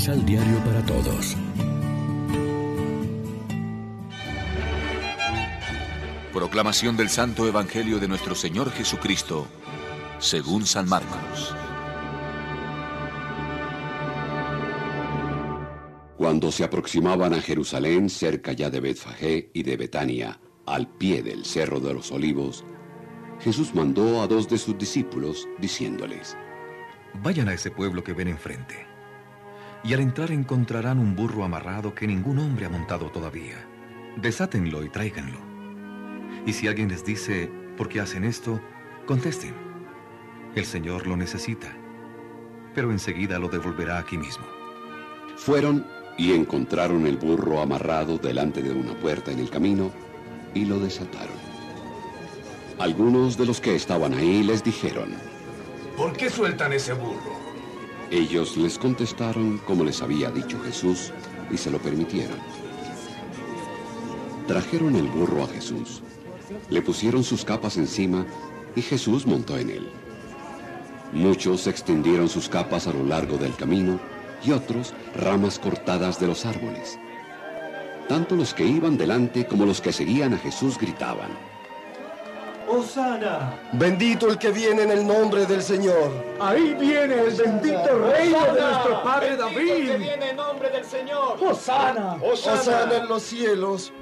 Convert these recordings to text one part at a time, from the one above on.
Misal Diario para Todos. Proclamación del Santo Evangelio de nuestro Señor Jesucristo, según San Marcos. Cuando se aproximaban a Jerusalén, cerca ya de Betfagé y de Betania, al pie del Cerro de los Olivos, Jesús mandó a dos de sus discípulos, diciéndoles, Vayan a ese pueblo que ven enfrente, y al entrar encontrarán un burro amarrado que ningún hombre ha montado todavía. Desátenlo y tráiganlo. Y si alguien les dice, ¿por qué hacen esto? Contesten, el Señor lo necesita, pero enseguida lo devolverá aquí mismo. Fueron y encontraron el burro amarrado delante de una puerta en el camino y lo desataron. Algunos de los que estaban ahí les dijeron, ¿por qué sueltan ese burro? Ellos les contestaron como les había dicho Jesús y se lo permitieron. Trajeron el burro a Jesús, le pusieron sus capas encima y Jesús montó en él. Muchos extendieron sus capas a lo largo del camino y otros ramas cortadas de los árboles. Tanto los que iban delante como los que seguían a Jesús gritaban. ¡Hosana! Bendito el que viene en el nombre del Señor. Ahí viene el bendito reino de nuestro Padre Bendito David. el que viene en nombre del Señor. ¡Hosana! Hosana en los cielos.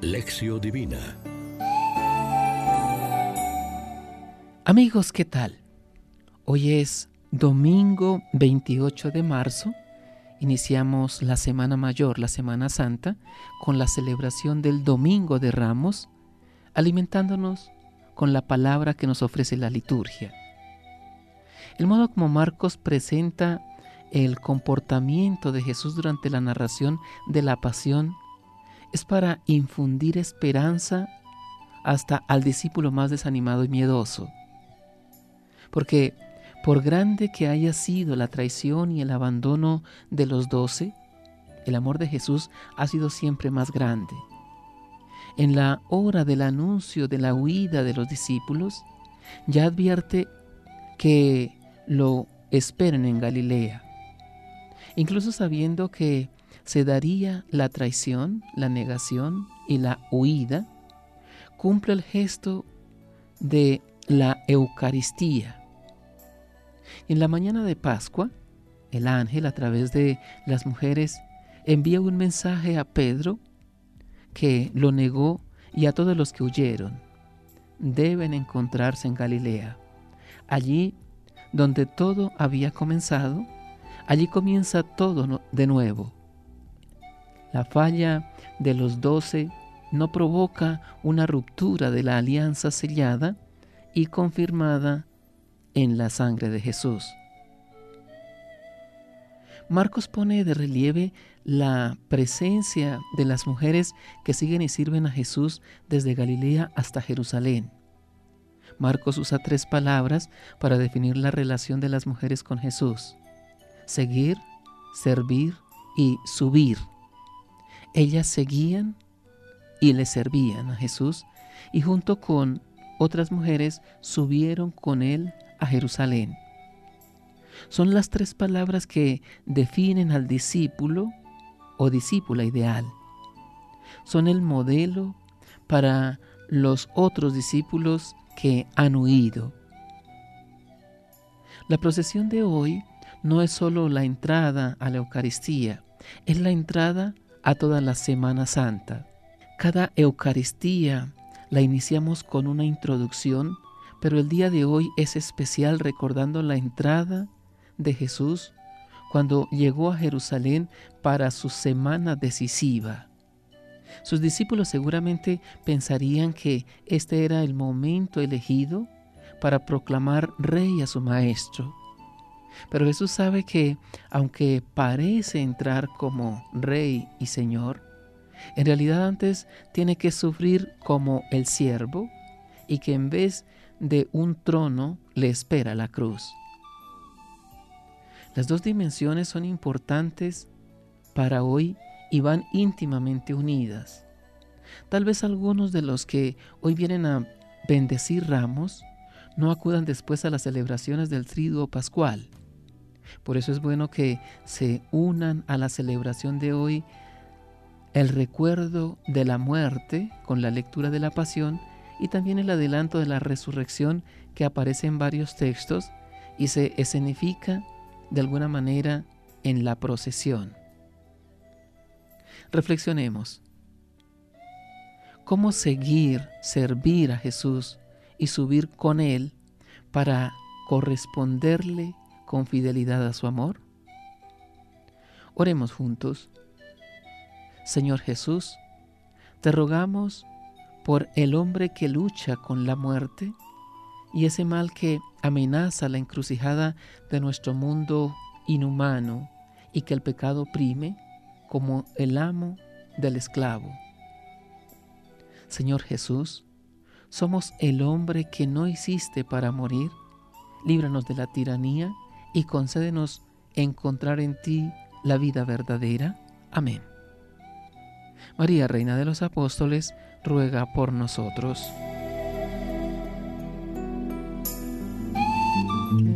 Lección Divina. Amigos, ¿qué tal? Hoy es domingo 28 de marzo. Iniciamos la Semana Mayor, la Semana Santa, con la celebración del Domingo de Ramos, alimentándonos con la palabra que nos ofrece la liturgia. El modo como Marcos presenta el comportamiento de Jesús durante la narración de la pasión es para infundir esperanza hasta al discípulo más desanimado y miedoso. Porque por grande que haya sido la traición y el abandono de los doce, el amor de Jesús ha sido siempre más grande. En la hora del anuncio de la huida de los discípulos, ya advierte que lo esperen en Galilea, incluso sabiendo que se daría la traición, la negación y la huida, cumple el gesto de la Eucaristía. En la mañana de Pascua, el ángel a través de las mujeres envía un mensaje a Pedro que lo negó y a todos los que huyeron. Deben encontrarse en Galilea. Allí donde todo había comenzado, allí comienza todo de nuevo. La falla de los doce no provoca una ruptura de la alianza sellada y confirmada en la sangre de Jesús. Marcos pone de relieve la presencia de las mujeres que siguen y sirven a Jesús desde Galilea hasta Jerusalén. Marcos usa tres palabras para definir la relación de las mujeres con Jesús. Seguir, servir y subir. Ellas seguían y le servían a Jesús y junto con otras mujeres subieron con él a Jerusalén. Son las tres palabras que definen al discípulo o discípula ideal. Son el modelo para los otros discípulos que han huido. La procesión de hoy no es solo la entrada a la Eucaristía, es la entrada a toda la Semana Santa. Cada Eucaristía la iniciamos con una introducción, pero el día de hoy es especial recordando la entrada de Jesús cuando llegó a Jerusalén para su semana decisiva. Sus discípulos seguramente pensarían que este era el momento elegido para proclamar rey a su maestro. Pero Jesús sabe que, aunque parece entrar como rey y señor, en realidad antes tiene que sufrir como el siervo y que en vez de un trono le espera la cruz. Las dos dimensiones son importantes para hoy y van íntimamente unidas. Tal vez algunos de los que hoy vienen a bendecir ramos no acudan después a las celebraciones del triduo pascual. Por eso es bueno que se unan a la celebración de hoy el recuerdo de la muerte con la lectura de la pasión y también el adelanto de la resurrección que aparece en varios textos y se escenifica de alguna manera en la procesión. Reflexionemos. ¿Cómo seguir, servir a Jesús y subir con Él para corresponderle con fidelidad a su amor? Oremos juntos. Señor Jesús, te rogamos por el hombre que lucha con la muerte y ese mal que amenaza la encrucijada de nuestro mundo inhumano y que el pecado oprime como el amo del esclavo. Señor Jesús, somos el hombre que no hiciste para morir. Líbranos de la tiranía y concédenos encontrar en ti la vida verdadera. Amén. María, Reina de los Apóstoles, ruega por nosotros.